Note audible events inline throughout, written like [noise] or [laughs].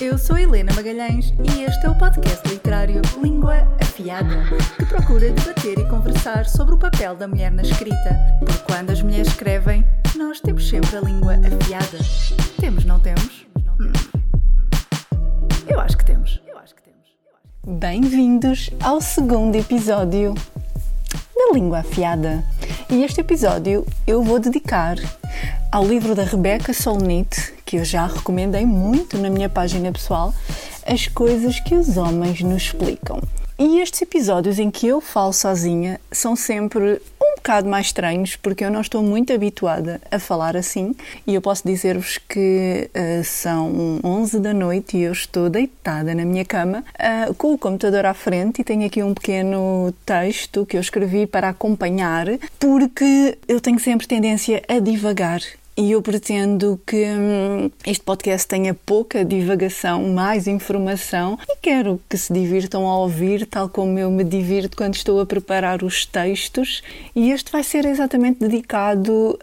Eu sou Helena Magalhães e este é o podcast literário Língua Afiada, que procura debater e conversar sobre o papel da mulher na escrita. Porque quando as mulheres escrevem, nós temos sempre a língua afiada. Temos, não temos? Hum. Eu acho que temos. Bem-vindos ao segundo episódio da Língua Afiada. E este episódio eu vou dedicar ao livro da Rebecca Solnit, que eu já recomendei muito na minha página pessoal, As Coisas que os Homens nos Explicam. E estes episódios em que eu falo sozinha são sempre um bocado mais estranhos porque eu não estou muito habituada a falar assim e eu posso dizer-vos que uh, são 11 da noite e eu estou deitada na minha cama uh, com o computador à frente e tenho aqui um pequeno texto que eu escrevi para acompanhar porque eu tenho sempre tendência a divagar e eu pretendo que hum, este podcast tenha pouca divagação, mais informação e quero que se divirtam a ouvir, tal como eu me divirto quando estou a preparar os textos. E este vai ser exatamente dedicado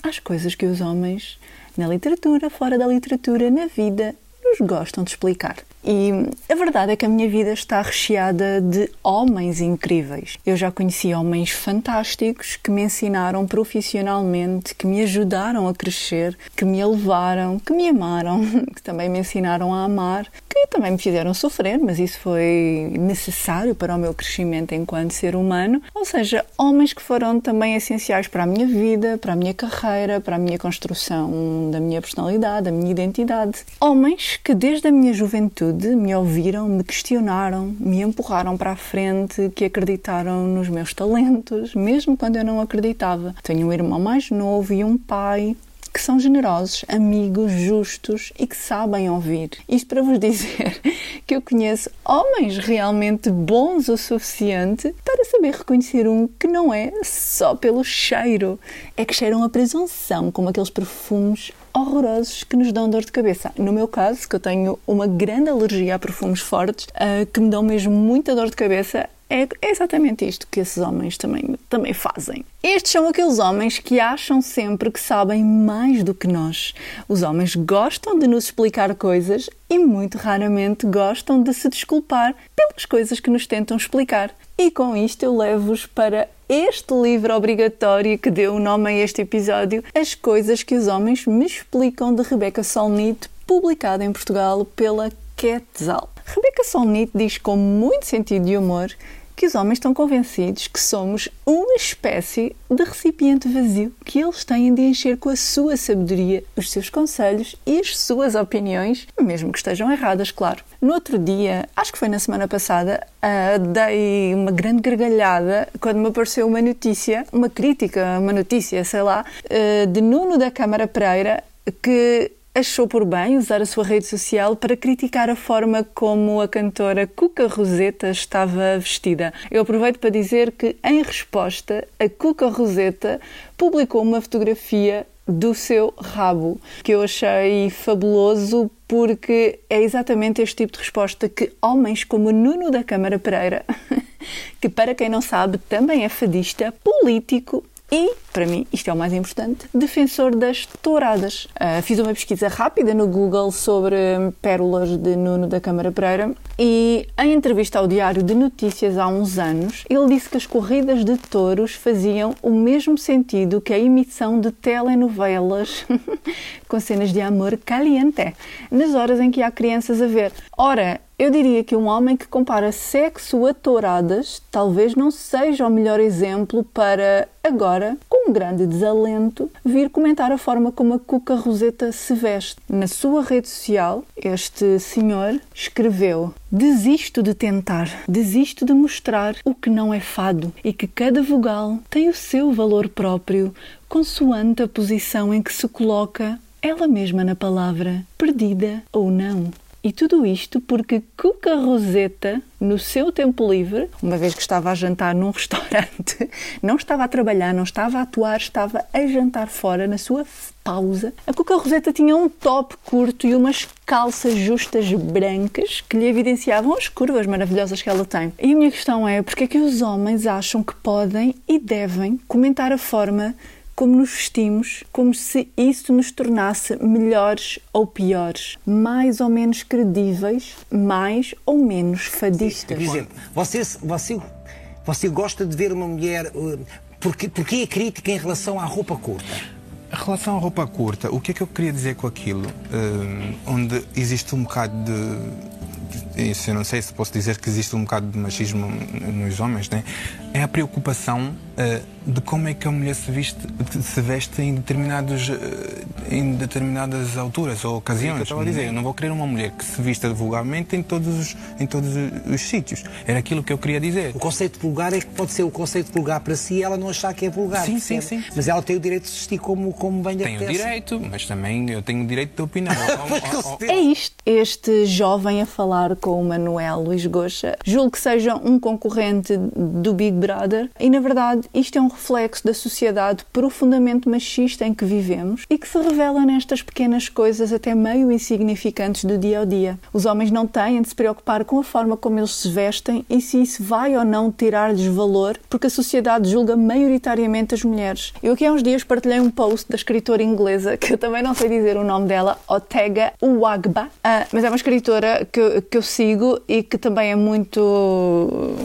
às coisas que os homens, na literatura, fora da literatura, na vida, nos gostam de explicar. E a verdade é que a minha vida está recheada de homens incríveis. Eu já conheci homens fantásticos que me ensinaram profissionalmente, que me ajudaram a crescer, que me elevaram, que me amaram, [laughs] que também me ensinaram a amar, que também me fizeram sofrer, mas isso foi necessário para o meu crescimento enquanto ser humano. Ou seja, homens que foram também essenciais para a minha vida, para a minha carreira, para a minha construção da minha personalidade, da minha identidade. Homens que desde a minha juventude me ouviram, me questionaram, me empurraram para a frente, que acreditaram nos meus talentos, mesmo quando eu não acreditava. Tenho um irmão mais novo e um pai que são generosos, amigos, justos e que sabem ouvir. Isto para vos [laughs] dizer que eu conheço homens realmente bons o suficiente para saber reconhecer um que não é só pelo cheiro, é que cheiram a presunção, como aqueles perfumes horrorosos que nos dão dor de cabeça. No meu caso, que eu tenho uma grande alergia a perfumes fortes, uh, que me dão mesmo muita dor de cabeça, é, exatamente isto que esses homens também, também fazem. Estes são aqueles homens que acham sempre que sabem mais do que nós. Os homens gostam de nos explicar coisas e muito raramente gostam de se desculpar pelas coisas que nos tentam explicar. E com isto eu levo-vos para este livro obrigatório que deu o nome a este episódio, As Coisas que os Homens Me Explicam, de Rebecca Solnit, publicado em Portugal pela Quetzal. Rebecca Solnit diz com muito sentido de humor que os homens estão convencidos que somos uma espécie de recipiente vazio que eles têm de encher com a sua sabedoria, os seus conselhos e as suas opiniões, mesmo que estejam erradas, claro. No outro dia, acho que foi na semana passada, uh, dei uma grande gargalhada quando me apareceu uma notícia, uma crítica, uma notícia, sei lá, uh, de Nuno da Câmara Pereira que achou por bem usar a sua rede social para criticar a forma como a cantora Cuca Roseta estava vestida. Eu aproveito para dizer que, em resposta, a Cuca Roseta publicou uma fotografia do seu rabo, que eu achei fabuloso porque é exatamente este tipo de resposta que homens como Nuno da Câmara Pereira, [laughs] que para quem não sabe também é fadista, político e, para mim, isto é o mais importante, defensor das touradas. Uh, fiz uma pesquisa rápida no Google sobre pérolas de Nuno da Câmara Pereira e, em entrevista ao Diário de Notícias há uns anos, ele disse que as corridas de touros faziam o mesmo sentido que a emissão de telenovelas [laughs] com cenas de amor caliente, nas horas em que há crianças a ver. Ora, eu diria que um homem que compara sexo a touradas talvez não seja o melhor exemplo para, agora, com um grande desalento, vir comentar a forma como a Cuca Roseta se veste. Na sua rede social, este senhor escreveu: Desisto de tentar, desisto de mostrar o que não é fado e que cada vogal tem o seu valor próprio, consoante a posição em que se coloca ela mesma na palavra, perdida ou não. E tudo isto porque Cuca Roseta, no seu tempo livre, uma vez que estava a jantar num [laughs] restaurante, não estava a trabalhar, não estava a atuar, estava a jantar fora na sua pausa. A Cuca Roseta tinha um top curto e umas calças justas brancas que lhe evidenciavam as curvas maravilhosas que ela tem. E a minha questão é: porque é que os homens acham que podem e devem comentar a forma como nos vestimos, como se isso nos tornasse melhores ou piores, mais ou menos credíveis, mais ou menos fadistas. Por exemplo, você, você, você gosta de ver uma mulher. uh, Porque, porque é crítica em relação à roupa curta? Em relação à roupa curta, o que é que eu queria dizer com aquilo? Hum, onde existe um bocado de. Isso eu não sei se posso dizer que existe um bocado de machismo nos homens, né? É a preocupação eh, de como é que a mulher se, veste, se veste em, determinados, eh, em determinadas alturas ou ocasiões. Eu estava a dizer, eu não vou querer uma mulher que se vista vulgarmente em todos os, em todos os, os sítios. Era aquilo que eu queria dizer. O conceito de vulgar é que pode ser o conceito vulgar para si e ela não achar que é vulgar. Sim, sim, sim. Mas ela tem o direito de se vestir como, como bem lhe Tenho o direito, mas também eu tenho o direito de opinar. [laughs] É isto. Este jovem a falar com o Manuel Luís Goxa, julgo que seja um concorrente do Big Brother e, na verdade, isto é um reflexo da sociedade profundamente machista em que vivemos e que se revela nestas pequenas coisas até meio insignificantes do dia ao dia. Os homens não têm de se preocupar com a forma como eles se vestem e se isso vai ou não tirar-lhes valor, porque a sociedade julga maioritariamente as mulheres. Eu aqui há uns dias partilhei um post da escritora inglesa, que eu também não sei dizer o nome dela, Otega Uwagba, ah, mas é uma escritora que, que eu sigo e que também é muito,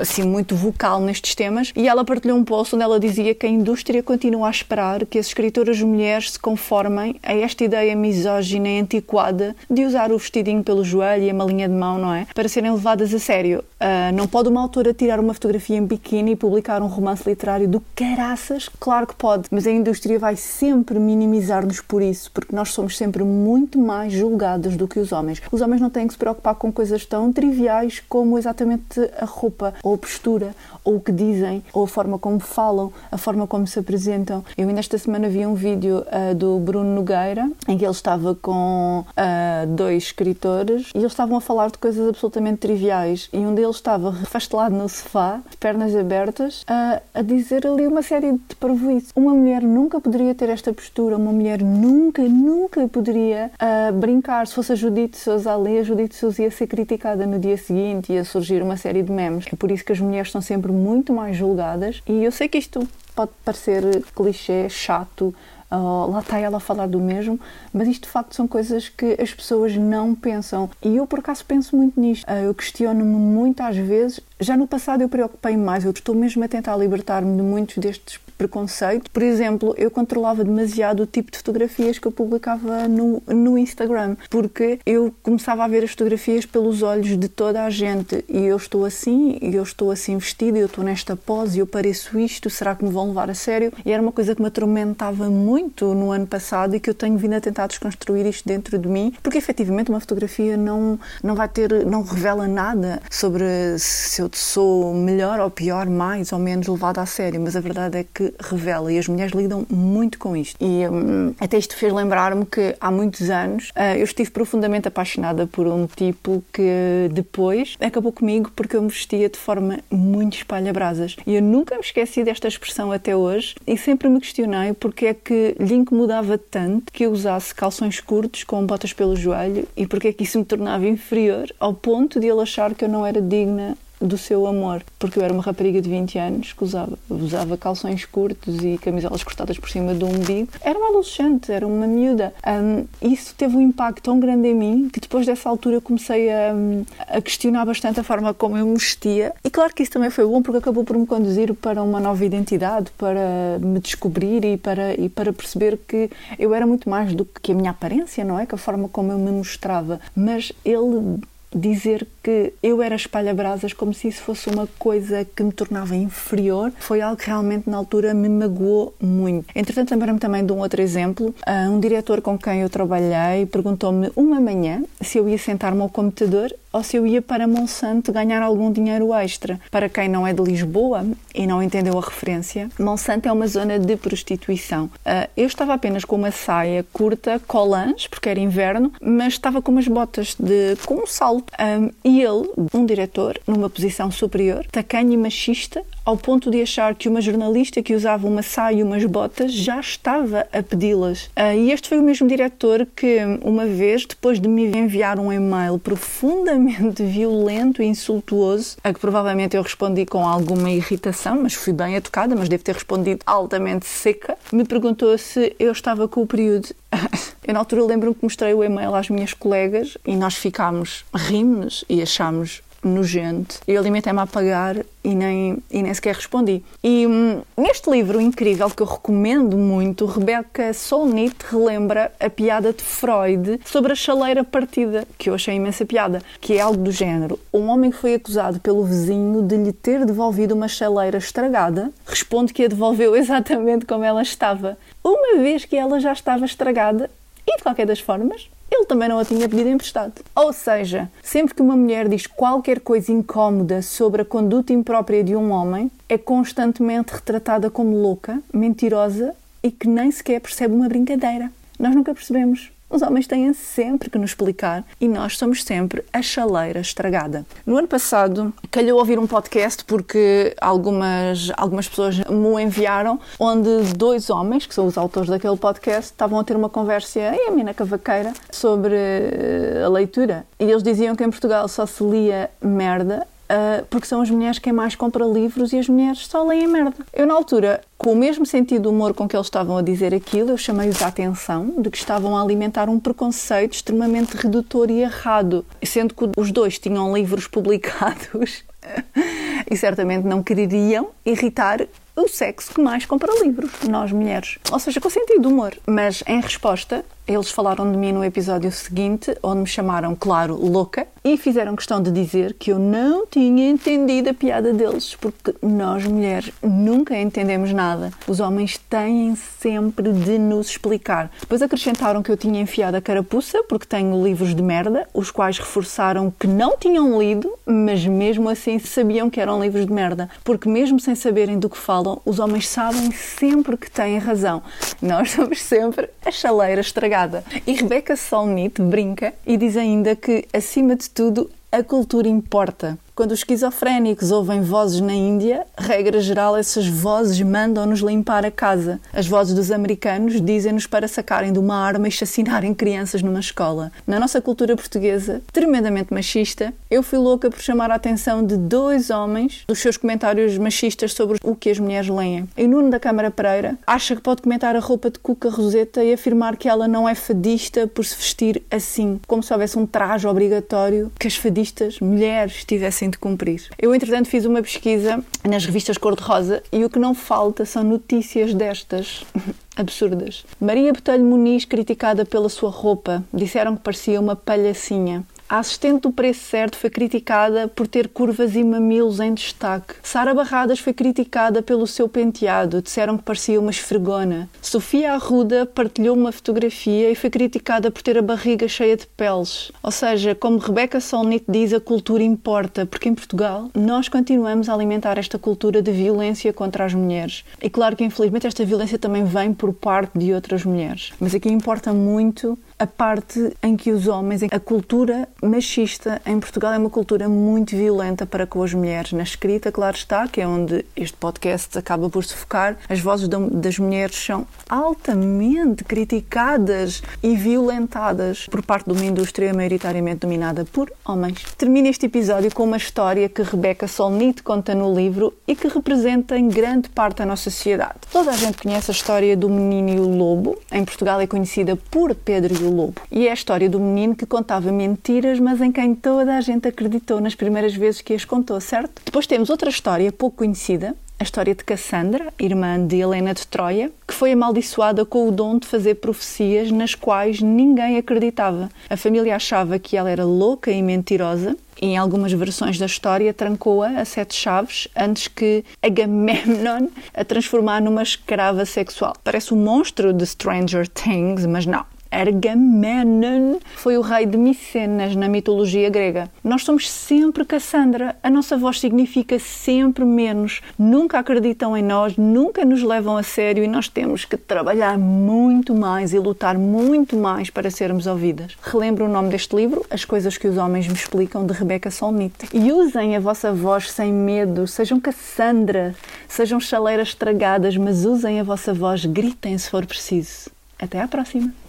assim, muito vocal nestes temas, e ela partilhou um post onde ela dizia que a indústria continua a esperar que as escritoras mulheres se conformem a esta ideia misógina e antiquada de usar o vestidinho pelo joelho e a malinha de mão, não é? Para serem levadas a sério. Ah, não pode uma autora tirar uma fotografia em biquíni e publicar um romance literário do caraças? Claro que pode, mas a indústria vai sempre minimizar-nos por isso, porque nós somos sempre muito mais julgadas do que os homens. Os homens não têm que se preocupar com coisas tão triviais como exatamente a roupa, ou a postura, ou o que dizem, ou a forma como falam, a forma como se apresentam. Eu ainda esta semana vi um vídeo ah, do Bruno Nogueira em que ele estava com ah, dois escritores e eles estavam a falar de coisas absolutamente triviais e um deles estava refastelado no sofá, de pernas abertas, a, a dizer ali uma série de parvoíces. Uma mulher nunca poderia ter esta postura, uma mulher nunca, nunca poderia brincar. Se fosse a Judite Sousa ali, a Judite Sousa ia ser criticada no dia seguinte, ia surgir uma série de memes. É por isso que as mulheres são sempre muito mais julgadas e eu sei que isto pode parecer clichê, chato, ah, lá está ela a falar do mesmo, mas isto de facto são coisas que as pessoas não pensam. E eu por acaso penso muito nisto. Ah, eu questiono-me muito às vezes. Já no passado eu preocupei mais, eu estou mesmo a tentar libertar-me de muitos destes preconceitos. Por exemplo, eu controlava demasiado o tipo de fotografias que eu publicava no, no Instagram, porque eu começava a ver as fotografias pelos olhos de toda a gente e eu estou assim, e eu estou assim vestida, eu estou nesta pose, eu pareço isto, será que me vão levar a sério? E era uma coisa que me atormentava muito no ano passado e que eu tenho vindo a tentar desconstruir isto dentro de mim, porque efetivamente uma fotografia não, não vai ter, não revela nada sobre se eu sou melhor ou pior, mais ou menos levada a sério, mas a verdade é que revela e as mulheres lidam muito com isto. E hum, até isto fez lembrar-me que há muitos anos ah, eu estive profundamente apaixonada por um tipo que depois acabou comigo porque eu me vestia de forma muito espalha-brasas. E eu nunca me esqueci desta expressão até hoje e sempre me questionei porque é que lhe incomodava tanto que eu usasse calções curtos com botas pelo joelho e porque é que isso me tornava inferior ao ponto de ele achar que eu não era digna do seu amor, porque eu era uma rapariga de 20 anos que usava, usava calções curtos e camisolas cortadas por cima do umbigo. Era uma adolescente, era uma miúda. Hum, isso teve um impacto tão grande em mim que depois dessa altura comecei a, a questionar bastante a forma como eu me vestia. E claro que isso também foi bom porque acabou por me conduzir para uma nova identidade, para me descobrir e para, e para perceber que eu era muito mais do que a minha aparência, não é? Que a forma como eu me mostrava. Mas ele dizer que eu era espalha-brasas como se isso fosse uma coisa que me tornava inferior foi algo que realmente na altura me magoou muito. Entretanto, lembrei-me também de um outro exemplo. Ah, Um diretor com quem eu trabalhei perguntou-me uma manhã se eu ia sentar-me ao computador ou se eu ia para Monsanto ganhar algum dinheiro extra. Para quem não é de Lisboa e não entendeu a referência, Monsanto é uma zona de prostituição. Ah, eu estava apenas com uma saia curta, colãs, porque era inverno, mas estava com umas botas de com um salto. Ah, e ele, um diretor, numa posição superior, tacanho e machista, ao ponto de achar que uma jornalista que usava uma saia e umas botas já estava a pedi-las. Uh, e este foi o mesmo diretor que, uma vez, depois de me enviar um e-mail profundamente [laughs] violento e insultuoso, a que provavelmente eu respondi com alguma irritação, mas fui bem educada, mas devo ter respondido altamente seca, me perguntou se eu estava com o período. [laughs] eu, na altura, lembro-me que mostrei o e-mail às minhas colegas e nós ficámos, rimos e achámos nojento. Eu limitei-me a apagar e nem, e nem sequer respondi. E hum, neste livro incrível que eu recomendo muito, Rebecca Solnit relembra a piada de Freud sobre a chaleira partida, que eu achei imensa piada, que é algo do género. Um homem foi acusado pelo vizinho de lhe ter devolvido uma chaleira estragada, responde que a devolveu [laughs] exatamente como ela estava, uma vez que ela já estava estragada e, de qualquer das formas, ele também não a tinha pedido emprestado. Ou seja, sempre que uma mulher diz qualquer coisa incómoda sobre a conduta imprópria de um homem, é constantemente retratada como louca, mentirosa e que nem sequer percebe uma brincadeira. Nós nunca percebemos. Os homens têm sempre que nos explicar e nós somos sempre a chaleira estragada. No ano passado, calhou ouvir um podcast porque algumas, algumas pessoas me enviaram, onde dois homens, que são os autores daquele podcast, estavam a ter uma conversa em a mina cavaqueira sobre eh, a leitura. E eles diziam que em Portugal só se lia merda Uh, porque são as mulheres quem mais compra livros e as mulheres só leem merda. Eu, na altura, com o mesmo sentido de humor com que eles estavam a dizer aquilo, eu chamei-os a atenção de que estavam a alimentar um preconceito extremamente redutor e errado, sendo que os dois tinham livros [laughs] publicados e certamente não queriam irritar o sexo que mais compra livros, nós mulheres. Ou seja, com sentido de humor. Mas em resposta, eles falaram de mim no episódio seguinte, onde me chamaram, claro, louca, e fizeram questão de dizer que eu não tinha entendido a piada deles, porque nós mulheres nunca entendemos nada. Os homens têm sempre de nos explicar. Depois acrescentaram que eu tinha enfiado a carapuça, porque tenho livros de merda, os quais reforçaram que não tinham lido, mas mesmo assim sabiam que eram livros de merda, porque mesmo sem saberem do que falam, os homens sabem sempre que têm razão. Nós somos sempre a chaleira estragada e Rebecca Solnit brinca e diz ainda que, acima de tudo, a cultura importa. Quando os esquizofrénicos ouvem vozes na Índia, regra geral, essas vozes mandam-nos limpar a casa. As vozes dos americanos dizem-nos para sacarem de uma arma e chacinarem crianças numa escola. Na nossa cultura portuguesa, tremendamente machista, eu fui louca por chamar a atenção de dois homens dos seus comentários machistas sobre o que as mulheres leem. E Nuno da Câmara Pereira acha que pode comentar a roupa de Cuca Roseta e afirmar que ela não é fadista por se vestir assim, como se houvesse um traje obrigatório que as fadistas, mulheres, tivessem de cumprir. Eu, entretanto, fiz uma pesquisa nas revistas cor-de-rosa e o que não falta são notícias destas. [laughs] absurdas. Maria Botelho Muniz, criticada pela sua roupa, disseram que parecia uma palhacinha. A assistente do preço certo foi criticada por ter curvas e mamilos em destaque. Sara Barradas foi criticada pelo seu penteado, disseram que parecia uma esfregona. Sofia Arruda partilhou uma fotografia e foi criticada por ter a barriga cheia de peles. Ou seja, como Rebecca Solnit diz, a cultura importa, porque em Portugal nós continuamos a alimentar esta cultura de violência contra as mulheres. E claro que infelizmente esta violência também vem por parte de outras mulheres. Mas aqui importa muito a parte em que os homens, a cultura machista em Portugal é uma cultura muito violenta para com as mulheres. Na escrita, claro está, que é onde este podcast acaba por se focar, as vozes das mulheres são altamente criticadas e violentadas por parte de uma indústria maioritariamente dominada por homens. Termina este episódio com uma história que Rebecca Solnit conta no livro e que representa em grande parte a nossa sociedade. Toda a gente conhece a história do menino e o lobo. Em Portugal é conhecida por Pedro e o Lobo. E é a história do menino que contava mentiras, mas em quem toda a gente acreditou nas primeiras vezes que as contou, certo? Depois temos outra história pouco conhecida, a história de Cassandra, irmã de Helena de Troia, que foi amaldiçoada com o dom de fazer profecias nas quais ninguém acreditava. A família achava que ela era louca e mentirosa, e em algumas versões da história trancou-a a sete chaves antes que Agamemnon a transformar numa escrava sexual. Parece um monstro de Stranger Things, mas não. Agamemnon foi o rei de Micenas na mitologia grega. Nós somos sempre Cassandra. A nossa voz significa sempre menos. Nunca acreditam em nós, nunca nos levam a sério e nós temos que trabalhar muito mais e lutar muito mais para sermos ouvidas. Relembro o nome deste livro, As Coisas que os Homens Me Explicam, de Rebecca Solnit. E usem a vossa voz sem medo. Sejam Cassandra. Sejam chaleiras estragadas, mas usem a vossa voz. Gritem se for preciso. Até à próxima!